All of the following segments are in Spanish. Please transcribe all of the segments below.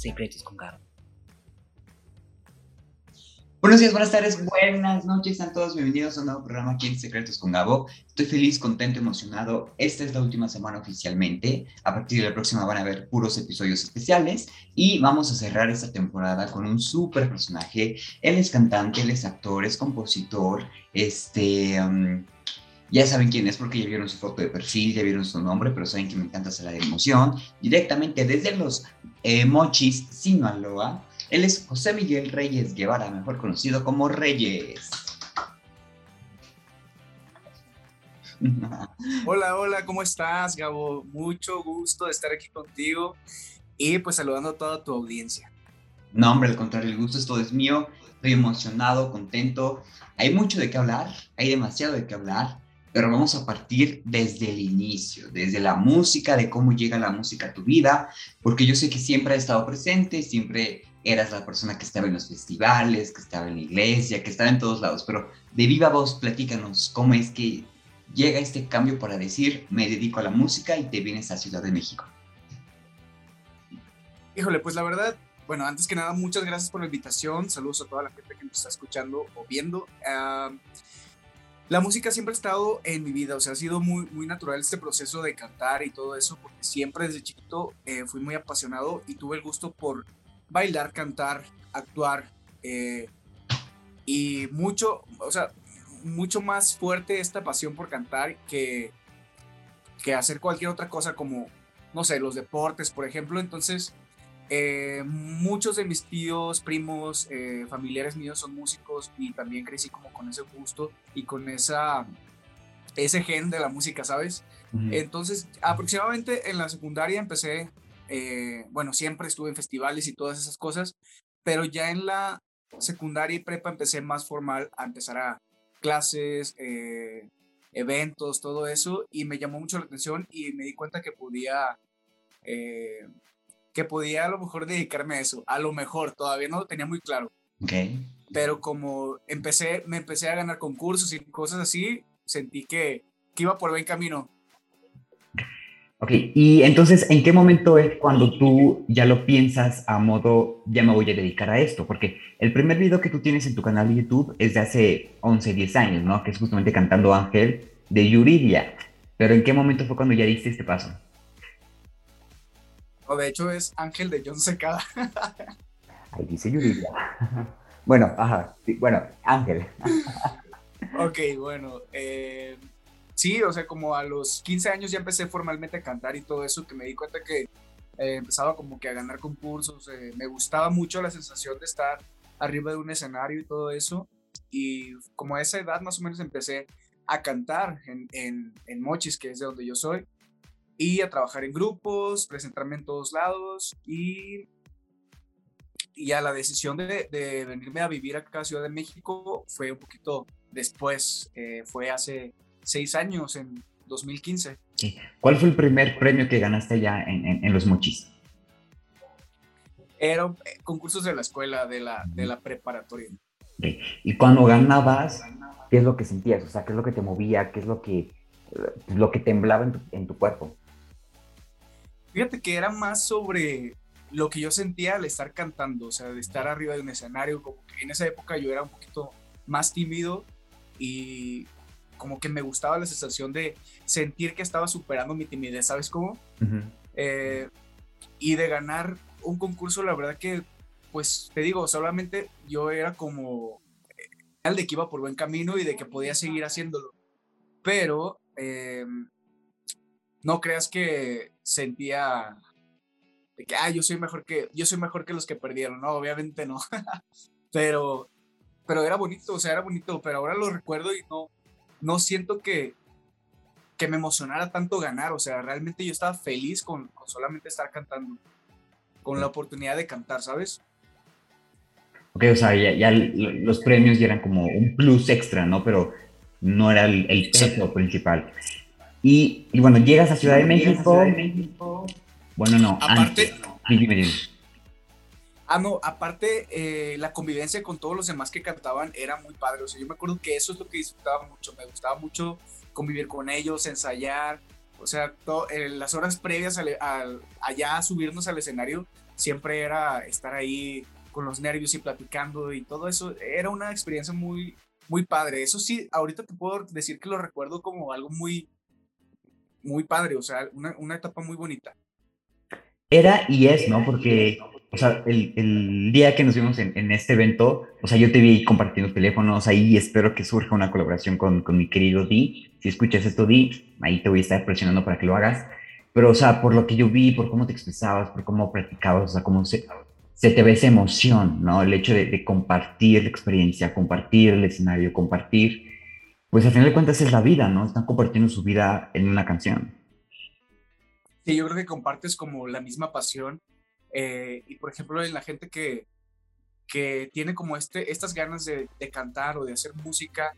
Secretos con Gabo. Buenos días, buenas tardes, buenas noches, a todos bienvenidos a un nuevo programa aquí en Secretos con Gabo. Estoy feliz, contento, emocionado. Esta es la última semana oficialmente. A partir de la próxima van a haber puros episodios especiales y vamos a cerrar esta temporada con un súper personaje. Él es cantante, él es actor, es compositor, este... Um, ya saben quién es porque ya vieron su foto de perfil, ya vieron su nombre, pero saben que me encanta hacer la emoción. Directamente desde los eh, Mochis, Sinaloa, él es José Miguel Reyes Guevara, mejor conocido como Reyes. Hola, hola, ¿cómo estás, Gabo? Mucho gusto de estar aquí contigo y pues saludando a toda tu audiencia. No, hombre, al contrario, el gusto es todo es mío. Estoy emocionado, contento. Hay mucho de qué hablar, hay demasiado de qué hablar, pero vamos a partir desde el inicio, desde la música, de cómo llega la música a tu vida, porque yo sé que siempre ha estado presente, siempre eras la persona que estaba en los festivales, que estaba en la iglesia, que estaba en todos lados, pero de viva voz platícanos cómo es que llega este cambio para decir me dedico a la música y te vienes a Ciudad de México. Híjole, pues la verdad, bueno, antes que nada, muchas gracias por la invitación, saludos a toda la gente que nos está escuchando o viendo. La música siempre ha estado en mi vida, o sea, ha sido muy, muy natural este proceso de cantar y todo eso, porque siempre desde chiquito eh, fui muy apasionado y tuve el gusto por bailar, cantar, actuar eh, y mucho, o sea, mucho más fuerte esta pasión por cantar que, que hacer cualquier otra cosa como, no sé, los deportes, por ejemplo. Entonces, eh, muchos de mis tíos, primos, eh, familiares míos son músicos y también crecí como con ese gusto y con esa, ese gen de la música, ¿sabes? Entonces, aproximadamente en la secundaria empecé eh, bueno, siempre estuve en festivales y todas esas cosas, pero ya en la secundaria y prepa empecé más formal a empezar a clases, eventos, todo eso, y me llamó mucho la atención y me di cuenta que podía, eh, que podía a lo mejor dedicarme a eso, a lo mejor, todavía no lo tenía muy claro. Okay. Pero como empecé, me empecé a ganar concursos y cosas así, sentí que, que iba por buen camino. Ok, y entonces, ¿en qué momento es cuando tú ya lo piensas a modo, ya me voy a dedicar a esto? Porque el primer video que tú tienes en tu canal de YouTube es de hace 11, 10 años, ¿no? Que es justamente cantando Ángel de Yuridia. Pero ¿en qué momento fue cuando ya diste este paso? O de hecho es Ángel de John Secada. Ahí dice Yuridia. bueno, ajá, bueno, Ángel. ok, bueno, eh, sí, o sea, como a los 15 años ya empecé formalmente a cantar y todo eso, que me di cuenta que eh, empezaba como que a ganar concursos, eh, me gustaba mucho la sensación de estar arriba de un escenario y todo eso, y como a esa edad más o menos empecé a cantar en, en, Mochis, que es de donde yo soy, y a trabajar en grupos, presentarme en todos lados, y, y ya la decisión de, de venirme a vivir acá a Ciudad de México fue un poquito después, eh, fue hace seis años, en 2015. ¿Cuál fue el primer premio que ganaste allá en, Los Mochis? Eran eh, concursos de la escuela, de la, de la preparatoria. Y cuando ganabas, ¿qué es lo que sentías? O sea, ¿qué es lo que te movía? ¿Qué es lo que, lo que temblaba en tu, en tu cuerpo? Fíjate que era más sobre lo que yo sentía al estar cantando, o sea, de estar arriba de un escenario, como que en esa época yo era un poquito más tímido y como que me gustaba la sensación de sentir que estaba superando mi timidez, ¿sabes cómo? Eh, y de ganar un concurso, la verdad que, pues te digo, solamente yo era como el de que iba por buen camino y de que podía seguir haciéndolo. Pero eh, no creas que sentía de que, ah, yo soy mejor que, yo soy mejor que los que perdieron, no, obviamente no. pero, pero era bonito, o sea, era bonito, pero ahora lo recuerdo y no, no siento que, que me emocionara tanto ganar, o sea, realmente yo estaba feliz con, solamente estar cantando, con la oportunidad de cantar, ¿sabes? Ok, o sea, ya, los premios ya eran como un plus extra, ¿no? Pero no era el, el peso principal. Y, bueno, llegas a Ciudad de México. Bueno, no. Aparte. Ah, no, aparte, eh, la convivencia con todos los demás que cantaban era muy padre. O sea, yo me acuerdo que eso es lo que disfrutaba mucho. Me gustaba mucho convivir con ellos, ensayar. O sea, eh, las horas previas a, allá a subirnos al escenario siempre era estar ahí con los nervios y platicando y todo eso. Era una experiencia muy, muy padre. Eso sí, ahorita te puedo decir que lo recuerdo como algo muy, muy padre, o sea, una, una etapa muy bonita. Era y es, ¿no? Porque, o sea, el, el día que nos vimos en, en, este evento, o sea, yo te vi compartiendo teléfonos ahí y espero que surja una colaboración con, con mi querido Di. Si escuchas esto, Di, ahí te voy a estar presionando para que lo hagas. Pero, o sea, por lo que yo vi, por cómo te expresabas, por cómo practicabas, o sea, cómo se, se te ve esa emoción, ¿no? El hecho de, de compartir la experiencia, compartir el escenario, compartir, pues al final de cuentas es la vida, ¿no? Están compartiendo su vida en una canción. Sí, yo creo que compartes como la misma pasión. Eh, y por ejemplo, en la gente que, que tiene como este, estas ganas de, de, cantar o de hacer música,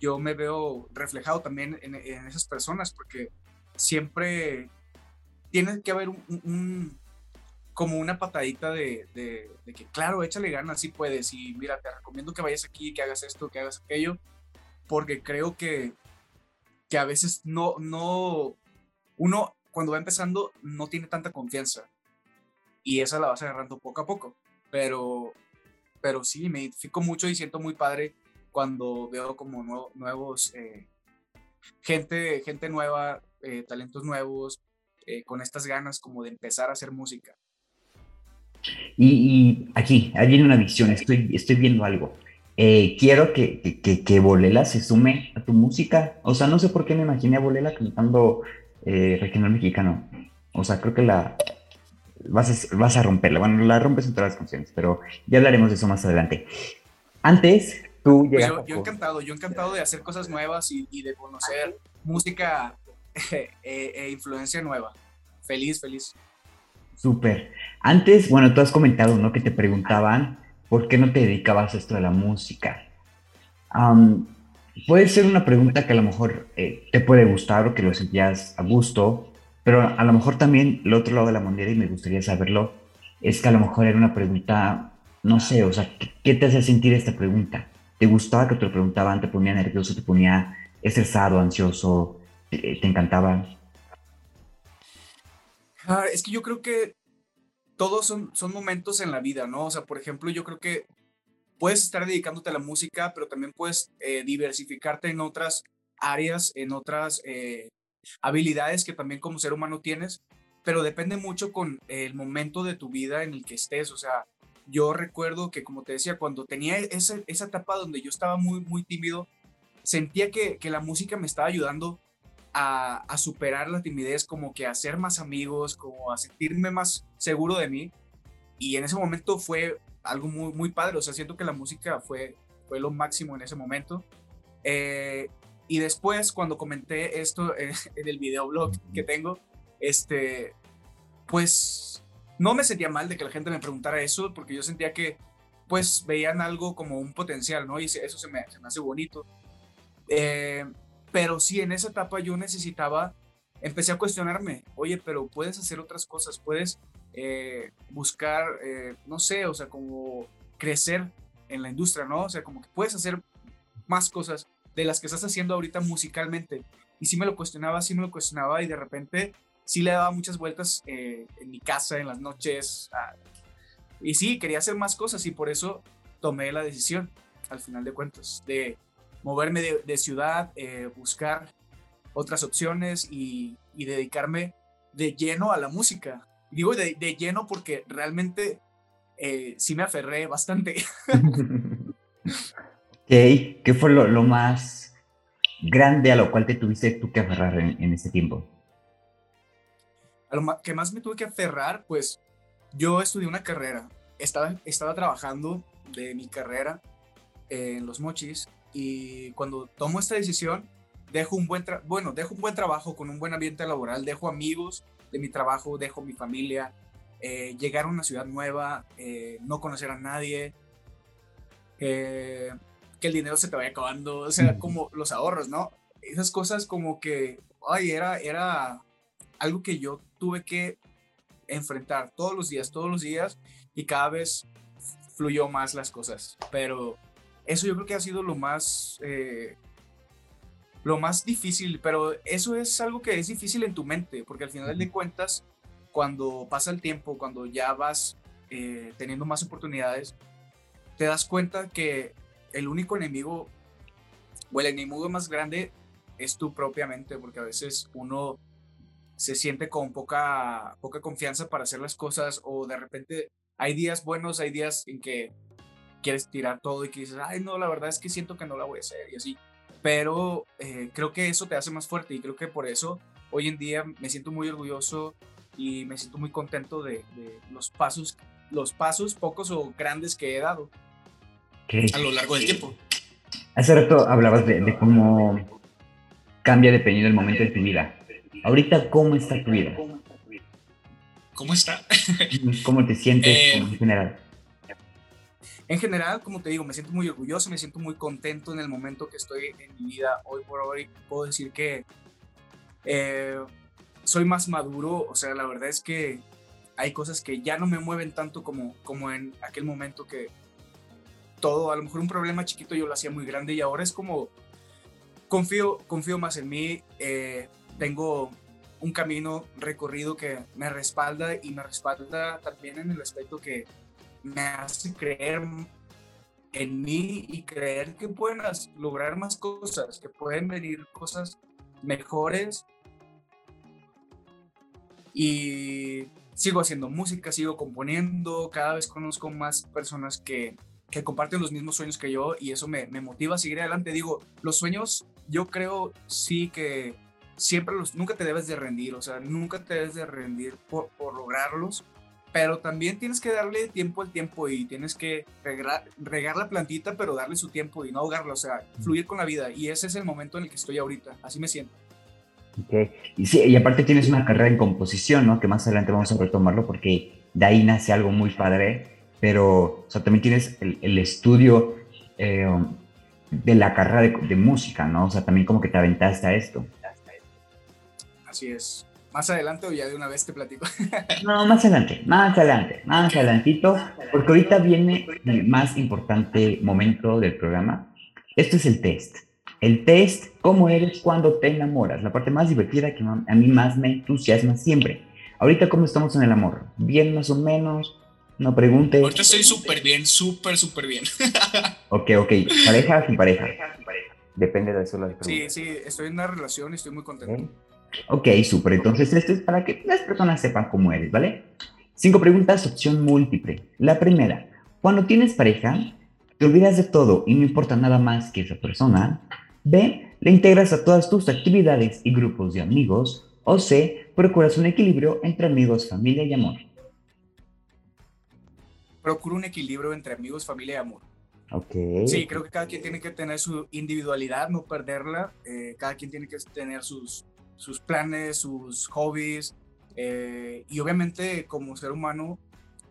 yo me veo reflejado también en, esas personas porque siempre tiene que haber un, como una patadita de, que, claro, échale ganas, si puedes, y mira, te recomiendo que vayas aquí, que hagas esto, que hagas aquello, porque creo que, que a veces no, no, uno cuando va empezando no tiene tanta confianza, y esa la vas agarrando poco a poco, pero, pero sí, me identifico mucho y siento muy padre cuando veo como nuevos, eh, gente, gente nueva, eh, talentos nuevos, eh, con estas ganas como de empezar a hacer música. Y, y aquí, viene una visión, estoy, estoy viendo algo. Eh, quiero que, que, que, Bolela se sume a tu música. O sea, no sé por qué me imaginé a Bolela cantando eh, regional mexicano. O sea, creo que la vas a, vas a romperla. Bueno, la rompes en todas las canciones, pero ya hablaremos de eso más adelante. Antes, tú pues yo, yo, encantado, yo encantado de hacer cosas nuevas y, y de conocer música e, e influencia nueva. Feliz, feliz. Súper. Antes, bueno, tú has comentado, ¿no? Que te preguntaban por qué no te dedicabas a esto de la música. Um, puede ser una pregunta que a lo mejor eh, te puede gustar o que lo sentías a gusto, pero a lo mejor también el otro lado de la moneda, y me gustaría saberlo, es que a lo mejor era una pregunta, no sé, o sea, ¿qué, qué te hace sentir esta pregunta? ¿Te gustaba que te lo preguntaban? ¿Te ponía nervioso? ¿Te ponía estresado, ansioso? ¿Te, te encantaba? Ah, es que yo creo que todos son, son momentos en la vida, ¿no? O sea, por ejemplo, yo creo que puedes estar dedicándote a la música, pero también puedes eh, diversificarte en otras áreas, en otras eh, habilidades que también como ser humano tienes, pero depende mucho con el momento de tu vida en el que estés. O sea, yo recuerdo que, como te decía, cuando tenía esa, esa etapa donde yo estaba muy, muy tímido, sentía que, que la música me estaba ayudando a, superar la timidez, como que a hacer más amigos, como a sentirme más seguro de mí. Y en ese momento fue algo muy, muy padre, o sea, siento que la música fue, fue lo máximo en ese momento. Eh, y después, cuando comenté esto en, en el videoblog que tengo, este, pues no me sentía mal de que la gente me preguntara eso, porque yo sentía que pues veían algo como un potencial, ¿no? Y eso se me, se me hace bonito. Eh, pero sí, en esa etapa yo necesitaba, empecé a cuestionarme, oye, pero puedes hacer otras cosas, puedes eh, buscar, eh, no sé, o sea, como crecer en la industria, ¿no? O sea, como que puedes hacer más cosas de las que estás haciendo ahorita musicalmente. Y sí me lo cuestionaba, sí me lo cuestionaba y de repente sí le daba muchas vueltas eh, en mi casa, en las noches. y sí, quería hacer más cosas y por eso tomé la decisión, al final de cuentas, de moverme de, ciudad, eh, buscar otras opciones y, dedicarme de lleno a la música. Digo de, lleno porque realmente eh, sí me aferré bastante. ¿Qué fue lo, más grande a lo cual te tuviste tú que aferrar en, en este tiempo? A lo que más me tuve que aferrar, pues yo estudié una carrera. Estaba, estaba trabajando de mi carrera en los mochis y cuando tomo esta decisión, dejo un buen, bueno, dejo un buen trabajo con un buen ambiente laboral, dejo amigos de mi trabajo, dejo mi familia, eh, llegar a una ciudad nueva, eh, no conocer a nadie, que el dinero se te vaya acabando, o sea, como los ahorros, ¿no? Esas cosas como que, ay, era, era algo que yo tuve que enfrentar todos los días, todos los días, y cada vez fluyó más las cosas, pero eso yo creo que ha sido lo más, eh, lo más difícil, pero eso es algo que es difícil en tu mente, porque al final de cuentas, cuando pasa el tiempo, cuando ya vas eh, teniendo más oportunidades, te das cuenta que el único enemigo o el enemigo más grande es tú propiamente, porque a veces uno se siente con poca, poca confianza para hacer las cosas o de repente hay días buenos, hay días en que quieres tirar todo y que dices, ay, no, la verdad es que siento que no la voy a hacer y así. Pero eh, creo que eso te hace más fuerte y creo que por eso hoy en día me siento muy orgulloso y me siento muy contento de, los pasos, los pasos pocos o grandes que he dado a lo largo del tiempo. Hace rato hablabas de, cómo cambia dependiendo del momento de tu vida. Ahorita, ¿cómo está tu vida? ¿Cómo está? ¿Cómo te sientes eh, en general? En general, como te digo, me siento muy orgulloso, me siento muy contento en el momento que estoy en mi vida. Hoy por hoy puedo decir que eh, soy más maduro, o sea, la verdad es que hay cosas que ya no me mueven tanto como, como en aquel momento que todo, a lo mejor un problema chiquito yo lo hacía muy grande y ahora es como, confío, confío más en mí, eh, tengo un camino recorrido que me respalda y me respalda también en el aspecto que me hace creer en mí y creer que pueden lograr más cosas, que pueden venir cosas mejores y sigo haciendo música, sigo componiendo, cada vez conozco más personas que, que comparten los mismos sueños que yo y eso me, me, motiva a seguir adelante. Digo, los sueños yo creo sí que siempre los, nunca te debes de rendir, o sea, nunca te debes de rendir por, por lograrlos, pero también tienes que darle tiempo al tiempo y tienes que regar, regar, la plantita, pero darle su tiempo y no ahogarla, o sea, fluir con la vida. Y ese es el momento en el que estoy ahorita, así me siento. Okay. Y, sí, y aparte tienes una carrera en composición, ¿no? Que más adelante vamos a retomarlo porque de ahí nace algo muy padre, pero o sea, también tienes el, el estudio eh, de la carrera de, de, música, ¿no? O sea, también como que te aventaste a esto. Así es. Más adelante o ya de una vez te platico. no, más adelante, más adelante, más adelantito, porque ahorita viene el más importante momento del programa. Esto es el test. El test, cómo eres cuando te enamoras, la parte más divertida que a mí más me entusiasma siempre. Ahorita, ¿cómo estamos en el amor? ¿Bien más o menos? No pregunte. Ahorita estoy súper bien, súper, súper bien. ok, ok. ¿Pareja sin pareja? Depende de eso la Sí, sí, estoy en una relación y estoy muy contento. Ok, súper. Entonces, esto es para que las personas sepan cómo eres, ¿vale? Cinco preguntas, opción múltiple. La primera, cuando tienes pareja, te olvidas de todo y no importa nada más que esa persona. B. Le integras a todas tus actividades y grupos de amigos. O C. Procuras un equilibrio entre amigos, familia y amor. Procuro un equilibrio entre amigos, familia y amor. Ok. Sí, creo que cada quien tiene que tener su individualidad, no perderla. Eh, cada quien tiene que tener sus, sus planes, sus hobbies. Eh, y obviamente como ser humano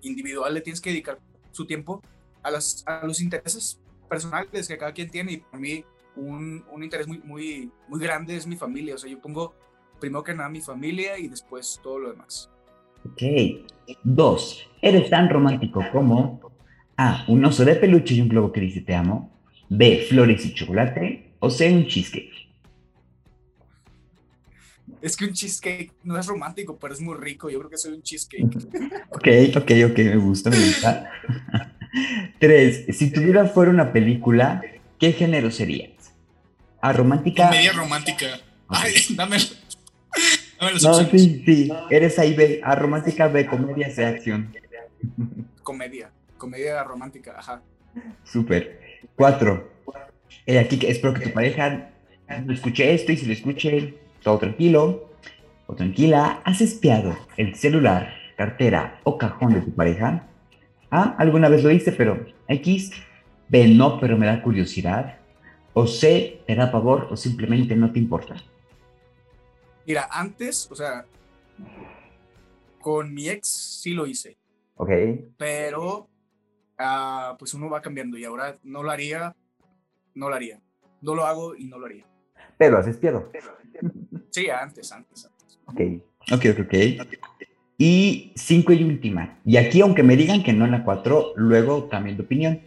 individual le tienes que dedicar su tiempo a, las, a los intereses personales que cada quien tiene. Y para mí un, un, interés muy, muy, muy grande es mi familia. O sea, yo pongo primero que nada mi familia y después todo lo demás. Ok. Dos, eres tan romántico como A. Un oso de peluche y un globo que dice te amo. B. Flores y chocolate. O C. Un cheesecake. Es que un cheesecake no es romántico, pero es muy rico. Yo creo que soy un cheesecake. ok, ok, ok, me gusta, me gusta. Tres, si tu vida fuera una película, ¿qué género sería? A romántica. Comedia romántica. Ay, dame. no, sí, sí. Eres ahí B. A romántica B, comedia C, acción. Comedia. Comedia romántica, ajá. Súper. Cuatro. Eh, aquí espero que tu pareja escuche esto y si lo escuche, todo tranquilo o tranquila. ¿Has espiado el celular, cartera o cajón de tu pareja? Ah, alguna vez lo hice, pero X. B, no, pero me da curiosidad o C, te da pavor o simplemente no te importa? Mira, antes, o sea, con mi ex sí lo hice. Ok. Pero, uh, pues uno va cambiando y ahora no lo haría, no lo haría. No lo hago y no lo haría. Pero has espiado. Sí, antes, antes, antes. Ok, ok, ok. okay. Y cinco y última. Y aquí, aunque me digan que no en la cuatro, luego cambien de opinión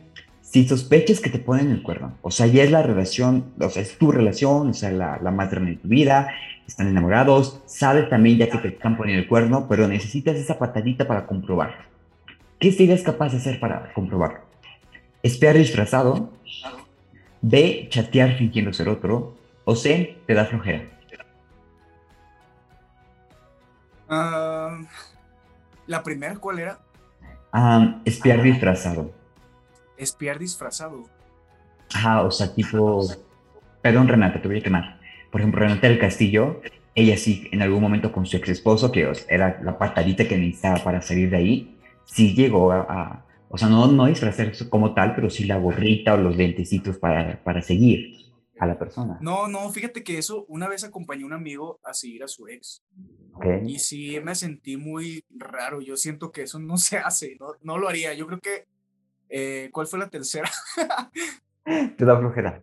si sospechas que te ponen el cuerno, o sea, ya es la relación, o sea, es tu relación, o sea, la, la grande de tu vida, están enamorados, sabes también ya que te están poniendo el cuerno, pero necesitas esa patadita para comprobar. ¿Qué serías capaz de hacer para comprobarlo? ¿Espiar disfrazado? B. Chatear fingiendo ser otro. O C. Te da flojera. Ah, ¿La primera cuál era? Ah, espiar disfrazado. Espiar disfrazado. Ajá, o sea, tipo. Perdón, Renata, te voy a quemar. Por ejemplo, Renata del Castillo, ella sí, en algún momento con su ex esposo, que era la patadita que necesitaba para salir de ahí, sí llegó a. o sea, no, no disfrazarse como tal, pero sí la gorrita o los lentecitos para, para seguir a la persona. No, no, fíjate que eso, una vez acompañé a un amigo a seguir a su ex. Y sí, me sentí muy raro. Yo siento que eso no se hace, no, no lo haría. Yo creo que. Eh, ¿Cuál fue la tercera? Te da flojera.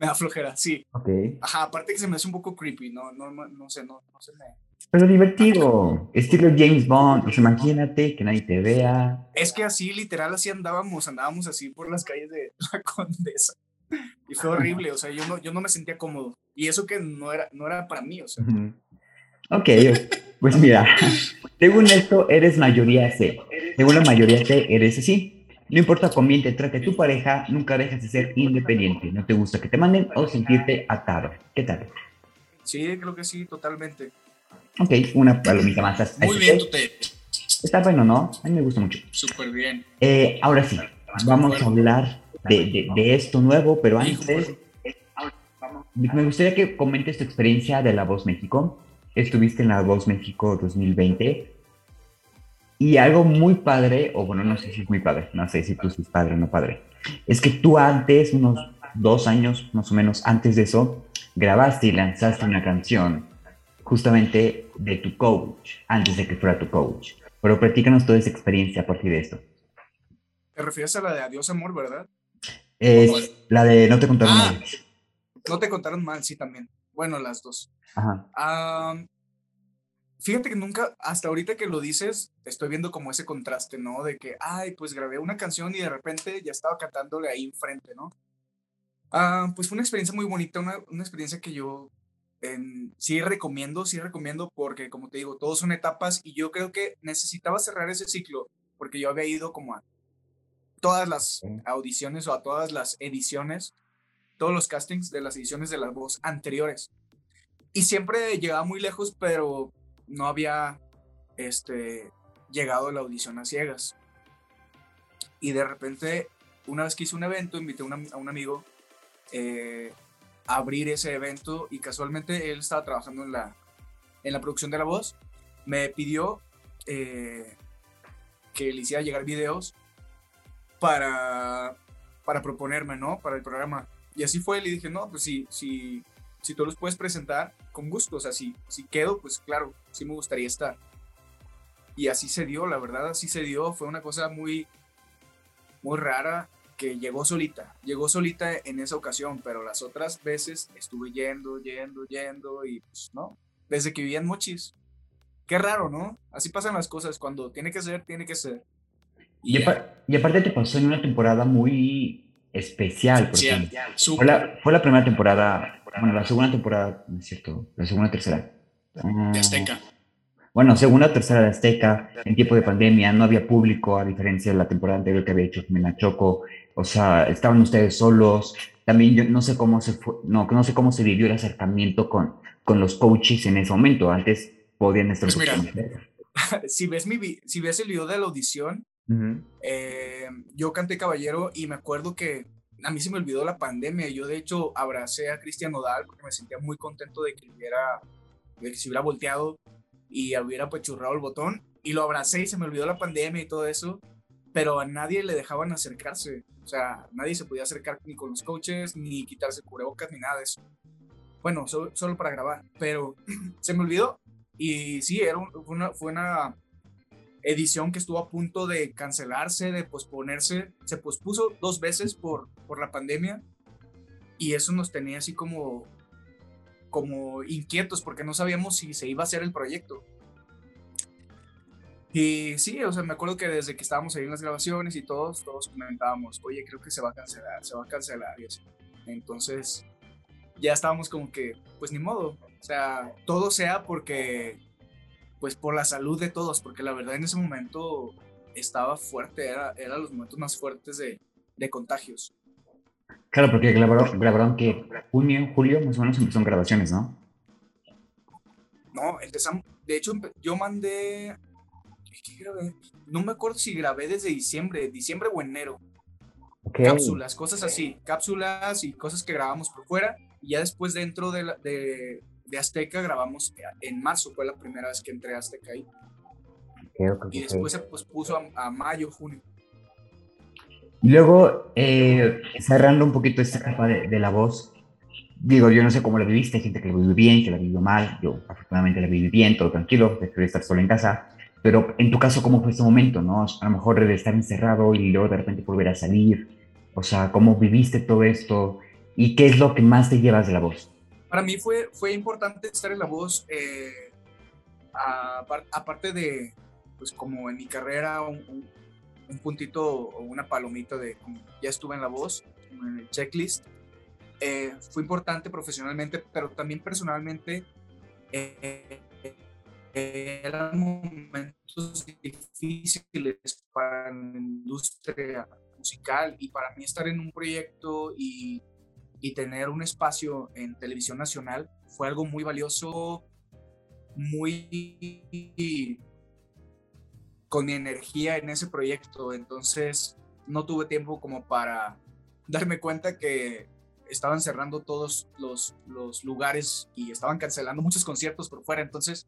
Me da flojera, sí. Ok. Ajá, aparte que se me hace un poco creepy, no, no, no sé, no, no se me. Pero divertido, estilo James Bond, pues imagínate que nadie te vea. Es que así, literal, así andábamos, andábamos así por las calles de la Condesa. Y fue horrible, o sea, yo no, yo no me sentía cómodo. Y eso que no era, no era para mí, o sea. Ok, pues mira, según esto, eres mayoría C. Según la mayoría C, eres así. No importa con te trate tu pareja, nunca dejas de ser independiente. No te gusta que te manden o sentirte atado. ¿Qué tal? Sí, creo que sí, totalmente. Ok, una palomita más. Muy bien, tú te... Está bueno, ¿no? A mí me gusta mucho. Súper bien. Eh, ahora sí, vamos a hablar de, de, esto nuevo, pero antes me gustaría que comentes tu experiencia de La Voz México. Estuviste en La Voz México 2020 y algo muy padre, o bueno, no sé si es muy padre, no sé si tú eres padre o no padre, es que tú antes, unos dos años más o menos antes de eso, grabaste y lanzaste una canción justamente de tu coach, antes de que fuera tu coach. Pero platícanos toda esa experiencia a partir de esto. ¿Te refieres a la de Adiós Amor, verdad? Es la de No te contaron ah, mal. No te contaron mal, sí, también. Bueno, las dos. Ajá. fíjate que nunca, hasta ahorita que lo dices, estoy viendo como ese contraste, ¿no? De que, ay, pues grabé una canción y de repente ya estaba cantándole ahí enfrente, ¿no? Ah, pues fue una experiencia muy bonita, una, una experiencia que yo sí recomiendo, sí recomiendo porque, como te digo, todos son etapas y yo creo que necesitaba cerrar ese ciclo porque yo había ido como a todas las audiciones o a todas las ediciones, todos los castings de las ediciones de la voz anteriores. Y siempre llegaba muy lejos, pero no había este, llegado a la audición a ciegas. Y de repente, una vez que hice un evento, invité a, un amigo eh, a abrir ese evento y casualmente él estaba trabajando en la, en la producción de la voz. Me pidió eh, que le hiciera llegar videos para, para proponerme, ¿no? Para el programa. Y así fue, le dije, no, pues si, si, si tú los puedes presentar, con gusto, o sea, si, si quedo, pues claro, sí me gustaría estar. Y así se dio, la verdad, así se dio, fue una cosa muy, muy rara que llegó solita, llegó solita en esa ocasión, pero las otras veces estuve yendo, yendo, yendo y pues no, desde que vivía en Mochis. Qué raro, ¿no? Así pasan las cosas, cuando tiene que ser, tiene que ser. Y, aparte te pasó en una temporada muy especial. Fue, la, fue, la, primera temporada, bueno, la segunda temporada, no es cierto, la segunda, tercera. de ah, Azteca. Bueno, segunda, tercera de Azteca, en tiempo de pandemia, no había público, a diferencia de la temporada anterior que había hecho Jimena Choco. O sea, estaban ustedes solos. También yo no sé cómo se no, no sé cómo se vivió el acercamiento con, con los coaches en ese momento. Antes podían estar. Pues si ves mi si ves el video de la audición, eh, yo canté Caballero y me acuerdo que a mí se me olvidó la pandemia. Yo, de hecho, abracé a Cristian Nodal porque me sentía muy contento de que, hubiera, se hubiera volteado y hubiera pechurrado el botón. Y lo abracé y se me olvidó la pandemia y todo eso. Pero a nadie le dejaban acercarse. O sea, nadie se podía acercar ni con los coaches, ni quitarse cubrebocas, ni nada de eso. Bueno, solo para grabar. Pero se me olvidó. Y sí, era una, fue una edición que estuvo a punto de cancelarse, de posponerse, se pospuso dos veces por, por la pandemia y eso nos tenía así como, como inquietos porque no sabíamos si se iba a hacer el proyecto. Y sí, o sea, me acuerdo que desde que estábamos ahí en las grabaciones y todos, todos comentábamos, oye, creo que se va a cancelar, se va a cancelar y así. Entonces, ya estábamos como que, pues ni modo, o sea, todo sea porque pues por la salud de todos, porque la verdad en ese momento estaba fuerte, era, eran los momentos más fuertes de, de contagios. Claro, porque grabaron, grabaron que junio, julio, más o menos son grabaciones, ¿no? No, empezamos, de hecho yo mandé, No me acuerdo si grabé desde diciembre, diciembre o enero. Cápsulas, cosas así, cápsulas y cosas que grabamos por fuera. Y ya después dentro de, de, de Azteca grabamos en marzo, fue la primera vez que entré a Azteca ahí. y después se pues, puso a mayo, junio. Y luego, eh, cerrando un poquito esta capa de, la voz, digo, yo no sé cómo la viviste, hay gente que la vivió bien, que la vivió mal, yo afortunadamente la viví bien, todo tranquilo, prefiero estar solo en casa, pero en tu caso, ¿cómo fue ese momento, no? A lo mejor de estar encerrado y luego de repente volver a salir, o sea, ¿cómo viviste todo esto? ¿Y qué es lo que más te llevas de la voz? Para mí fue, fue importante estar en la voz, eh, aparte de, pues como en mi carrera, un, un puntito o una palomita de ya estuve en la voz, en el checklist. Eh, fue importante profesionalmente, pero también personalmente. Eh, eran momentos difíciles para la industria musical y para mí estar en un proyecto y, y tener un espacio en televisión nacional fue algo muy valioso, muy con mi energía en ese proyecto, entonces no tuve tiempo como para darme cuenta que estaban cerrando todos los, los lugares y estaban cancelando muchos conciertos por fuera, entonces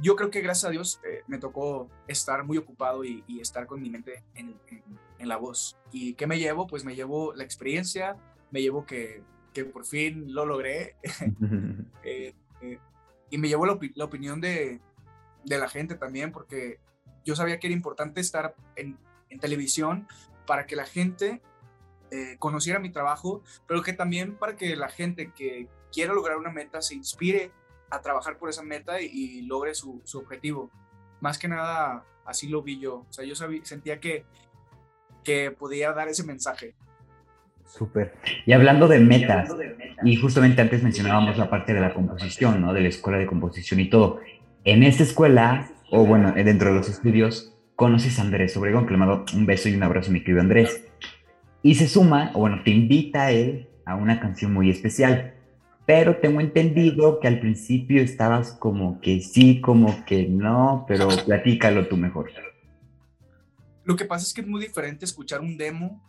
yo creo que gracias a Dios eh, me tocó estar muy ocupado y, estar con mi mente en, en, la voz. ¿Y qué me llevo? Pues me llevo la experiencia, me llevo que, que por fin lo logré eh, eh, y me llevo la, la opinión de, de, la gente también, porque yo sabía que era importante estar en, televisión para que la gente eh, conociera mi trabajo, pero que también para que la gente que quiera lograr una meta se inspire a trabajar por esa meta y, logre su, objetivo. Más que nada, así lo vi yo. O sea, yo sentía que, que podía dar ese mensaje. Súper. Y hablando de metas, y justamente antes mencionábamos la parte de la composición, ¿no? De la escuela de composición y todo. En esta escuela o bueno, dentro de los estudios, conoces a Andrés Obregón, que le mando un beso y un abrazo, mi querido Andrés. Y se suma, o bueno, te invita a él a una canción muy especial. Pero tengo entendido que al principio estabas como que sí, como que no, pero platícalo tú mejor. Lo que pasa es que es muy diferente escuchar un demo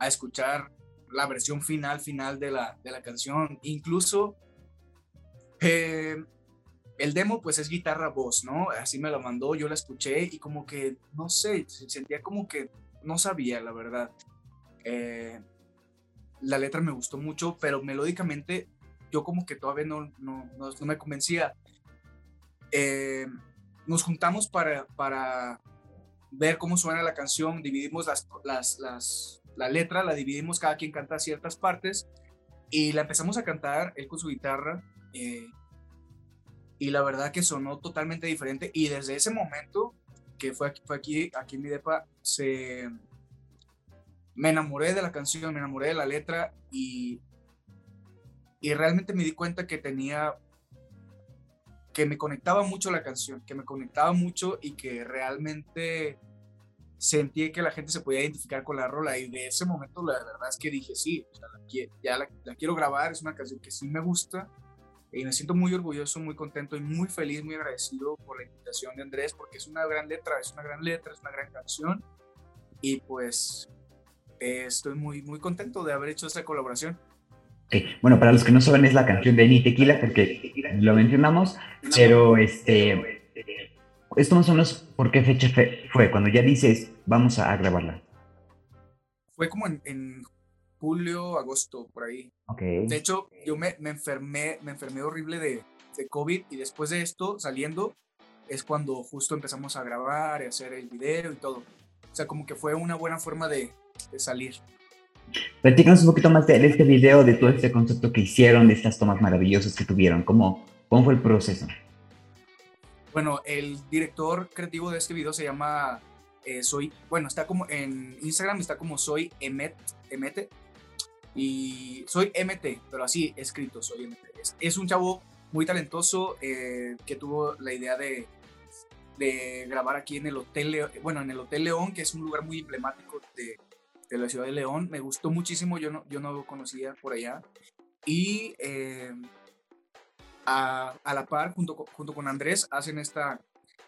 a escuchar la versión final, final de la, de la canción. Incluso eh, el demo pues es guitarra voz, ¿no? Así me lo mandó, yo la escuché y como que, no sé, sentía como que no sabía, la verdad. Eh, la letra me gustó mucho, pero melódicamente yo como que todavía no, no, me convencía. Eh, nos juntamos para, para ver cómo suena la canción, dividimos las, las, las, la letra, la dividimos, cada quien canta ciertas partes y la empezamos a cantar, él con su guitarra. Eh, y la verdad que sonó totalmente diferente y desde ese momento que fue aquí, fue aquí, aquí en mi depa, se, me enamoré de la canción, me enamoré de la letra y, y realmente me di cuenta que tenía, que me conectaba mucho la canción, que me conectaba mucho y que realmente sentí que la gente se podía identificar con la rola y de ese momento la verdad es que dije sí, ya la quiero grabar, es una canción que sí me gusta y me siento muy orgulloso, muy contento y muy feliz, muy agradecido por la invitación de Andrés, porque es una gran letra, es una gran letra, es una gran canción. Y pues eh, estoy muy, muy contento de haber hecho esta colaboración. Bueno, para los que no saben, es la canción de Ni Tequila, porque lo mencionamos, pero este. Esto más o menos, ¿por qué fecha fue? Cuando ya dices, vamos a, grabarla. Fue como en, en julio, agosto, por ahí. De hecho, yo me, me, enfermé, me enfermé horrible de, de, COVID y después de esto, saliendo, es cuando justo empezamos a grabar y hacer el video y todo. O sea, como que fue una buena forma de, de salir. Platícanos un poquito más de, este video, de todo este concepto que hicieron, de estas tomas maravillosas que tuvieron. ¿Cómo, cómo fue el proceso? Bueno, el director creativo de este video se llama eh, Soy, bueno, está como en Instagram, está como Soy Emet, Emete, y soy MT, pero así escrito, soy MT. Es, un chavo muy talentoso eh, que tuvo la idea de, de grabar aquí en el Hotel, bueno, en el Hotel León, que es un lugar muy emblemático de, de la ciudad de León. Me gustó muchísimo, yo no, yo no lo conocía por allá. Y eh, a, la par, junto con, junto con Andrés, hacen esta,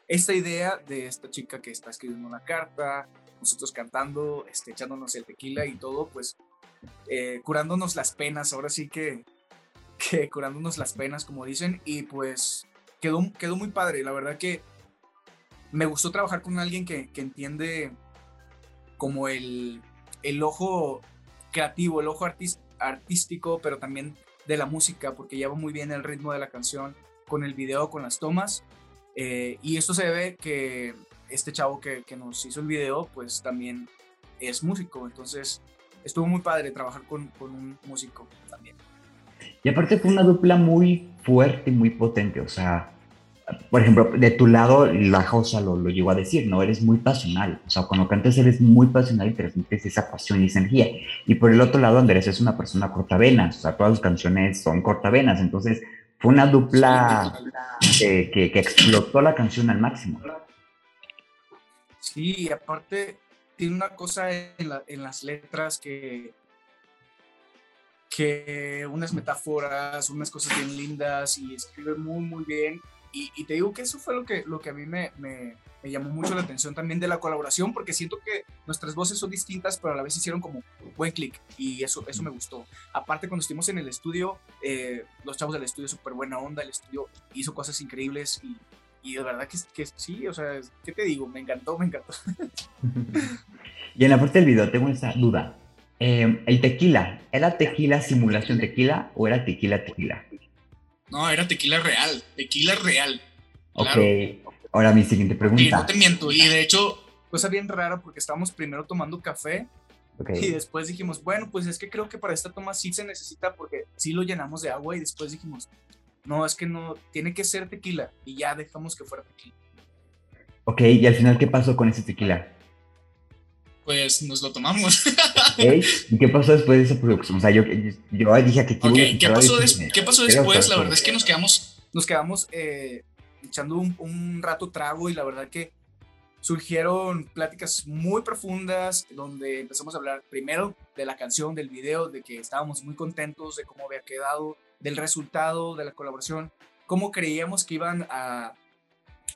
esta idea de esta chica que está escribiendo una carta, nosotros cantando, este, echándonos el tequila y todo, pues eh, curándonos las penas, ahora sí que, que curándonos las penas, como dicen, y pues quedó, quedó muy padre, la verdad que me gustó trabajar con alguien que, que entiende como el, el ojo creativo, el ojo artístico, pero también de la música, porque lleva muy bien el ritmo de la canción con el video, con las tomas. Eh, y esto se ve que este chavo que, que, nos hizo el video, pues también es músico. Entonces estuvo muy padre trabajar con, con un músico también. Y aparte fue una dupla muy fuerte y muy potente. O sea, por ejemplo, de tu lado, la Josa lo, lo llegó a decir, ¿no? Eres muy pasional. O sea, cuando cantas eres muy pasional y transmites esa pasión y esa energía. Y por el otro lado, Andrés es una persona cortavenas. O sea, todas sus canciones son cortavenas. Entonces, fue una dupla que, explotó la canción al máximo. Sí, y aparte tiene una cosa en las letras que, que unas metáforas, unas cosas bien lindas y escribe muy, muy bien. Y, te digo que eso fue lo que, lo que a mí me, me, me, llamó mucho la atención también de la colaboración, porque siento que nuestras voces son distintas, pero a la vez hicieron como buen clic y eso, eso me gustó. Aparte, cuando estuvimos en el estudio, eh, los chavos del estudio, súper buena onda, el estudio hizo cosas increíbles y, y de verdad que, que, sí, o sea, ¿qué te digo? Me encantó, me encantó. y en la parte del video tengo esa duda. Eh, el tequila, ¿era tequila simulación tequila o era tequila tequila? No, era tequila real, tequila real. Ok, ahora mi siguiente pregunta. Y no te miento, y de hecho, cosa bien rara porque estábamos primero tomando café okay. y después dijimos, bueno, pues es que creo que para esta toma sí se necesita porque sí lo llenamos de agua y después dijimos, no, es que no, tiene que ser tequila y ya dejamos que fuera tequila. Ok, y al final, ¿qué pasó con ese tequila? Pues nos lo tomamos. ¿Y qué pasó después de esa producción? O sea, yo, yo, dije que... Okay, ¿qué, pasó ¿Qué pasó después? La verdad es que nos quedamos, nos quedamos eh, echando un, un, rato trago y la verdad que surgieron pláticas muy profundas donde empezamos a hablar primero de la canción, del video, de que estábamos muy contentos de cómo había quedado, del resultado de la colaboración, cómo creíamos que iban a,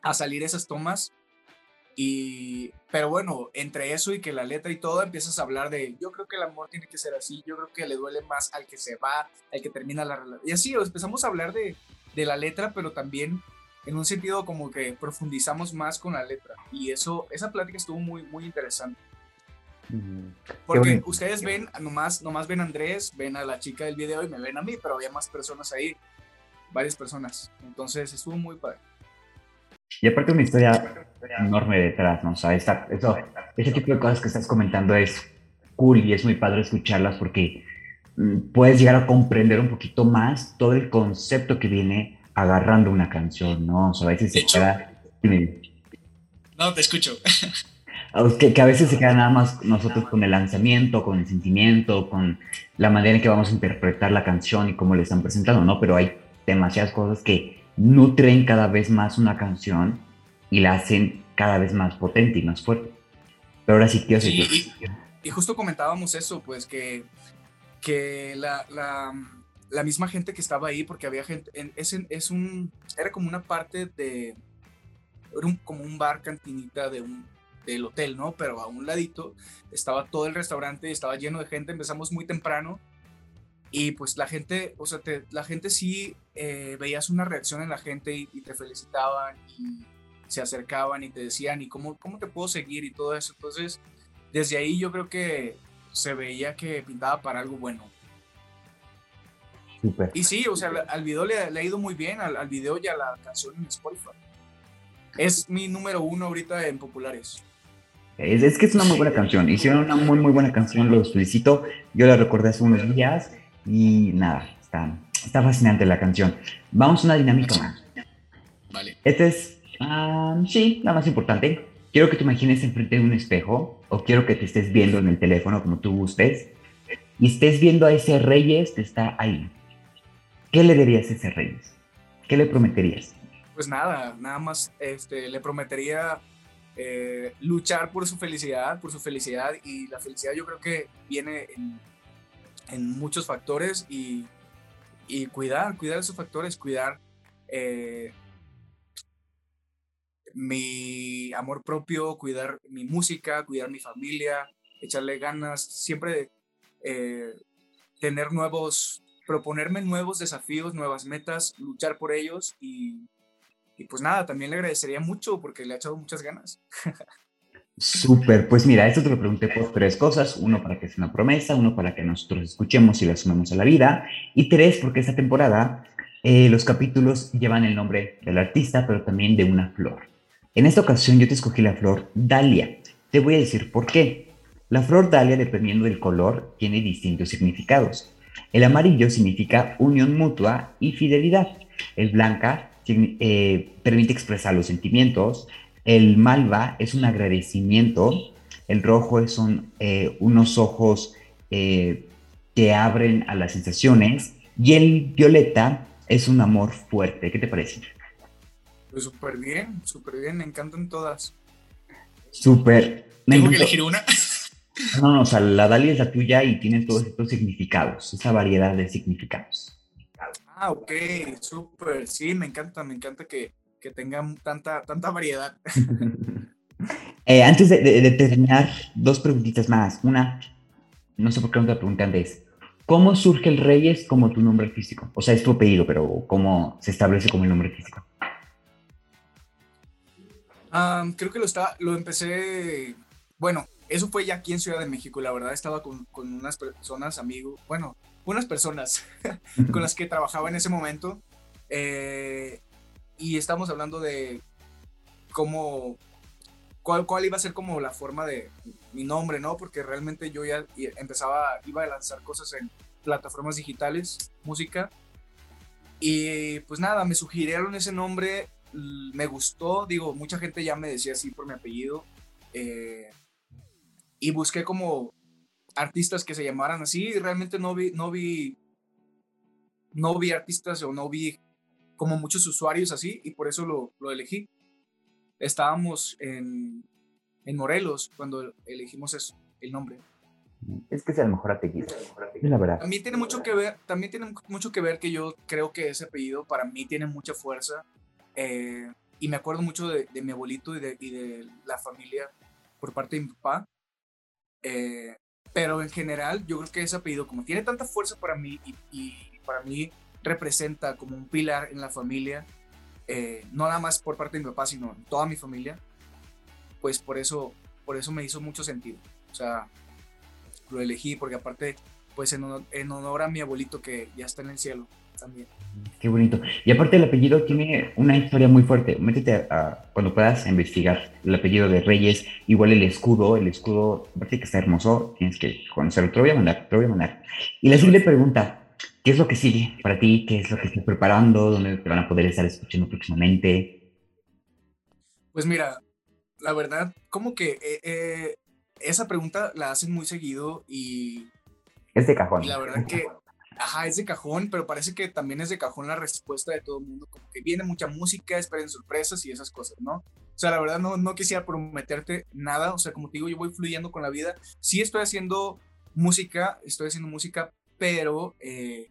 a salir esas tomas y, pero bueno, entre eso y que la letra y todo, empiezas a hablar de, yo creo que el amor tiene que ser así, yo creo que le duele más al que se va, al que termina la relación. Y así empezamos a hablar de, de la letra, pero también en un sentido como que profundizamos más con la letra. Y eso, esa plática estuvo muy, muy interesante. Porque ustedes ven, nomás, nomás ven a Andrés, ven a la chica del video y me ven a mí, pero había más personas ahí, varias personas. Entonces estuvo muy padre. Y aparte una historia enorme detrás, ¿no? O sea, esta, eso, ese tipo de cosas que estás comentando es cool y es muy padre escucharlas porque mm, puedes llegar a comprender un poquito más todo el concepto que viene agarrando una canción, ¿no? O sea, a veces se queda... No, te escucho. Que, que, a veces se queda nada más nosotros con el lanzamiento, con el sentimiento, con la manera en que vamos a interpretar la canción y cómo le están presentando, ¿no? Pero hay demasiadas cosas que nutren cada vez más una canción y la hacen cada vez más potente y más fuerte. Pero ahora sí quiero seguir. Sí, y, y, justo comentábamos eso, pues que, que la, la, la, misma gente que estaba ahí, porque había gente, es, es un, era como una parte de, era un, como un bar cantinita de un, del hotel, ¿no? Pero a un ladito estaba todo el restaurante, estaba lleno de gente, empezamos muy temprano y pues la gente, o sea, te, la gente sí eh, veías una reacción en la gente y, te felicitaban y se acercaban y te decían, ¿y cómo, cómo te puedo seguir? Y todo eso. Entonces, desde ahí yo creo que se veía que pintaba para algo bueno. Super. Y sí, o sea, al video le, le ha ido muy bien, al, al, video y a la canción en Spotify. Es mi número uno ahorita en populares. Es, es que es una muy buena canción. Hicieron una muy, muy buena canción, los felicito. Yo la recordé hace unos días y nada, está, está fascinante la canción. Vamos a una dinámica más. Vale. Esta es, um, sí, la más importante. Quiero que te imagines enfrente de un espejo o quiero que te estés viendo en el teléfono como tú gustes y estés viendo a ese Reyes que está ahí. ¿Qué le dirías a ese Reyes? ¿Qué le prometerías? Pues nada, nada más este, le prometería eh, luchar por su felicidad, por su felicidad y la felicidad yo creo que viene en, muchos factores y, cuidar, cuidar esos factores, cuidar eh, mi amor propio, cuidar mi música, cuidar mi familia, echarle ganas, siempre eh, tener nuevos, proponerme nuevos desafíos, nuevas metas, luchar por ellos y, y pues nada, también le agradecería mucho porque le ha echado muchas ganas. Súper, pues mira, esto te lo pregunté por tres cosas. Uno, para que sea una promesa, uno, para que nosotros escuchemos y la sumemos a la vida. Y tres, porque esta temporada eh, los capítulos llevan el nombre del artista, pero también de una flor. En esta ocasión yo te escogí la flor Dalia. Te voy a decir por qué. La flor Dalia, dependiendo del color, tiene distintos significados. El amarillo significa unión mutua y fidelidad. El blanca eh, permite expresar los sentimientos. El malva es un agradecimiento. El rojo son eh, unos ojos eh, que abren a las sensaciones. Y el violeta es un amor fuerte. ¿Qué te parece? Pues súper bien, súper bien, me encantan todas. Súper. ¿Tengo que elegir una? No, no, o sea, la Dalia es la tuya y tiene todos estos significados, esa variedad de significados. Ah, ok, súper, sí, me encanta, me encanta que, que tengan tanta, tanta variedad. Eh, antes de, terminar, dos preguntitas más. Una, no sé por qué no te pregunté antes. ¿Cómo surge el Reyes como tu nombre artístico? O sea, es tu apellido, pero ¿cómo se establece como el nombre artístico? creo que lo, está, lo empecé, bueno, eso fue ya aquí en Ciudad de México, la verdad estaba con, con unas personas, amigos, bueno, unas personas con las que trabajaba en ese momento eh, y estamos hablando de cómo, cuál, cuál iba a ser como la forma de mi nombre, ¿no? Porque realmente yo ya empezaba, iba a lanzar cosas en plataformas digitales, música, y pues nada, me sugirieron ese nombre me gustó, digo, mucha gente ya me decía así por mi apellido, eh, y busqué como artistas que se llamaran así, y realmente no vi, no vi, no vi artistas o no vi como muchos usuarios así, y por eso lo, lo elegí. Estábamos en, en Morelos cuando elegimos eso, el nombre. Es que es el mejor apellido, la verdad. También tiene mucho que ver, también tiene mucho que ver que yo creo que ese apellido para mí tiene mucha fuerza eh, y me acuerdo mucho de, mi abuelito y de, la familia por parte de mi papá. Eh, pero en general, yo creo que ese apellido, como tiene tanta fuerza para mí y, para mí representa como un pilar en la familia, eh, no nada más por parte de mi papá, sino en toda mi familia, pues por eso, por eso me hizo mucho sentido. O sea, lo elegí porque aparte, pues en honor a mi abuelito que ya está en el cielo, también. Qué bonito. Y aparte el apellido tiene una historia muy fuerte. Métete a, cuando puedas a investigar el apellido de Reyes, igual el escudo, el escudo, aparte que está hermoso, tienes que conocerlo. Te lo voy a mandar, te voy a mandar. Y la siguiente pregunta, ¿qué es lo que sigue para ti? ¿Qué es lo que estás preparando? ¿Dónde te van a poder estar escuchando próximamente? Pues mira, la verdad, como que eh, eh, esa pregunta la hacen muy seguido y... Es de cajón. Y la verdad que Ajá, es de cajón, pero parece que también es de cajón la respuesta de todo el mundo, como que viene mucha música, esperen sorpresas y esas cosas, ¿no? O sea, la verdad no, no quisiera prometerte nada, o sea, como te digo, yo voy fluyendo con la vida. Sí estoy haciendo música, estoy haciendo música, pero eh,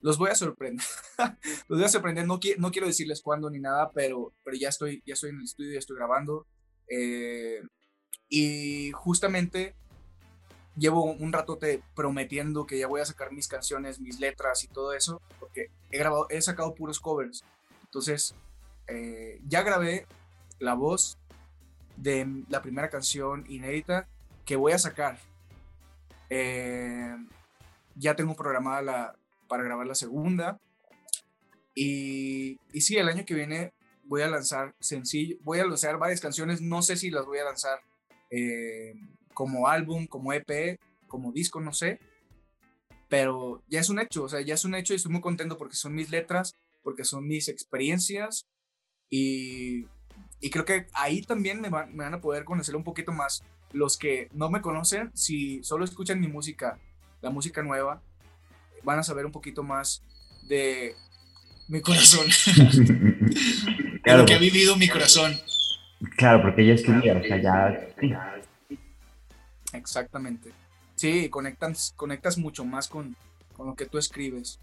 los voy a sorprender. los voy a sorprender, no, no quiero decirles cuándo ni nada, pero, pero ya, estoy, ya estoy en el estudio, ya estoy grabando. Eh, y justamente llevo un ratote prometiendo que ya voy a sacar mis canciones, mis letras y todo eso, porque he grabado, he sacado puros covers. Entonces, eh, ya grabé la voz de la primera canción inédita que voy a sacar. Eh, ya tengo programada la, para grabar la segunda. Y, y sí, el año que viene voy a lanzar sencillo, voy a lanzar varias canciones, no sé si las voy a lanzar eh, como álbum, como EP, como disco, no sé. Pero ya es un hecho, o sea, ya es un hecho y estoy muy contento porque son mis letras, porque son mis experiencias y, y creo que ahí también me, me van a poder conocer un poquito más. Los que no me conocen, si solo escuchan mi música, la música nueva, van a saber un poquito más de, mi corazón. claro, lo que ha vivido mi corazón. Claro, porque ella escribía, o sea, ya... Exactamente. Sí, conectas, conectas mucho más con, con lo que tú escribes.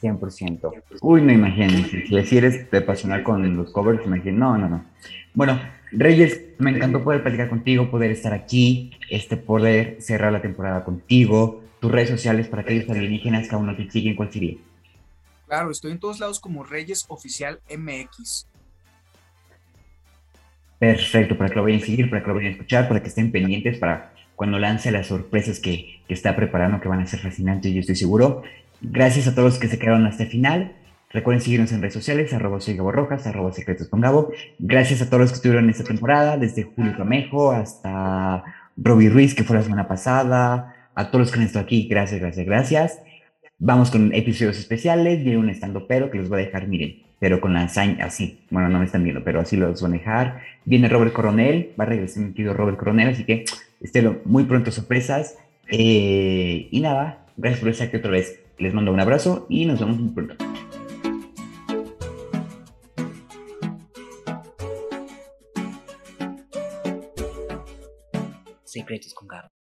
100%. Uy, no imagínense, si eres de apasionar con los covers, imagínate, no, no, no. Bueno, Reyes, me encantó poder platicar contigo, poder estar aquí, este, poder cerrar la temporada contigo, tus redes sociales para aquellos alienígenas que aún no te siguen, ¿cuál sería? Claro, estoy en todos lados como Reyes Oficial MX. Perfecto, para que lo vayan a seguir, para que lo vayan a escuchar, para que estén pendientes para cuando lance las sorpresas que, que está preparando, que van a ser fascinantes, yo estoy seguro. Gracias a todos los que se quedaron hasta el final. Recuerden seguirnos en redes sociales, arroba soy Gabo Rojas, arroba secretos con Gabo. Gracias a todos los que estuvieron en esta temporada, desde Julio Camejo hasta Robbie Ruiz, que fue la semana pasada, a todos los que han estado aquí, gracias, gracias, gracias. Vamos con episodios especiales, viene un estando pero que los voy a dejar, miren, pero con la hazaña, así, bueno, no me están viendo, pero así los voy a dejar. Viene Robert Coronel, va a regresar mi querido Robert Coronel, así que estén muy pronto sorpresas. Eh, y nada, gracias por estar aquí otra vez. Les mando un abrazo y nos vemos muy pronto. Secretos con Gabo.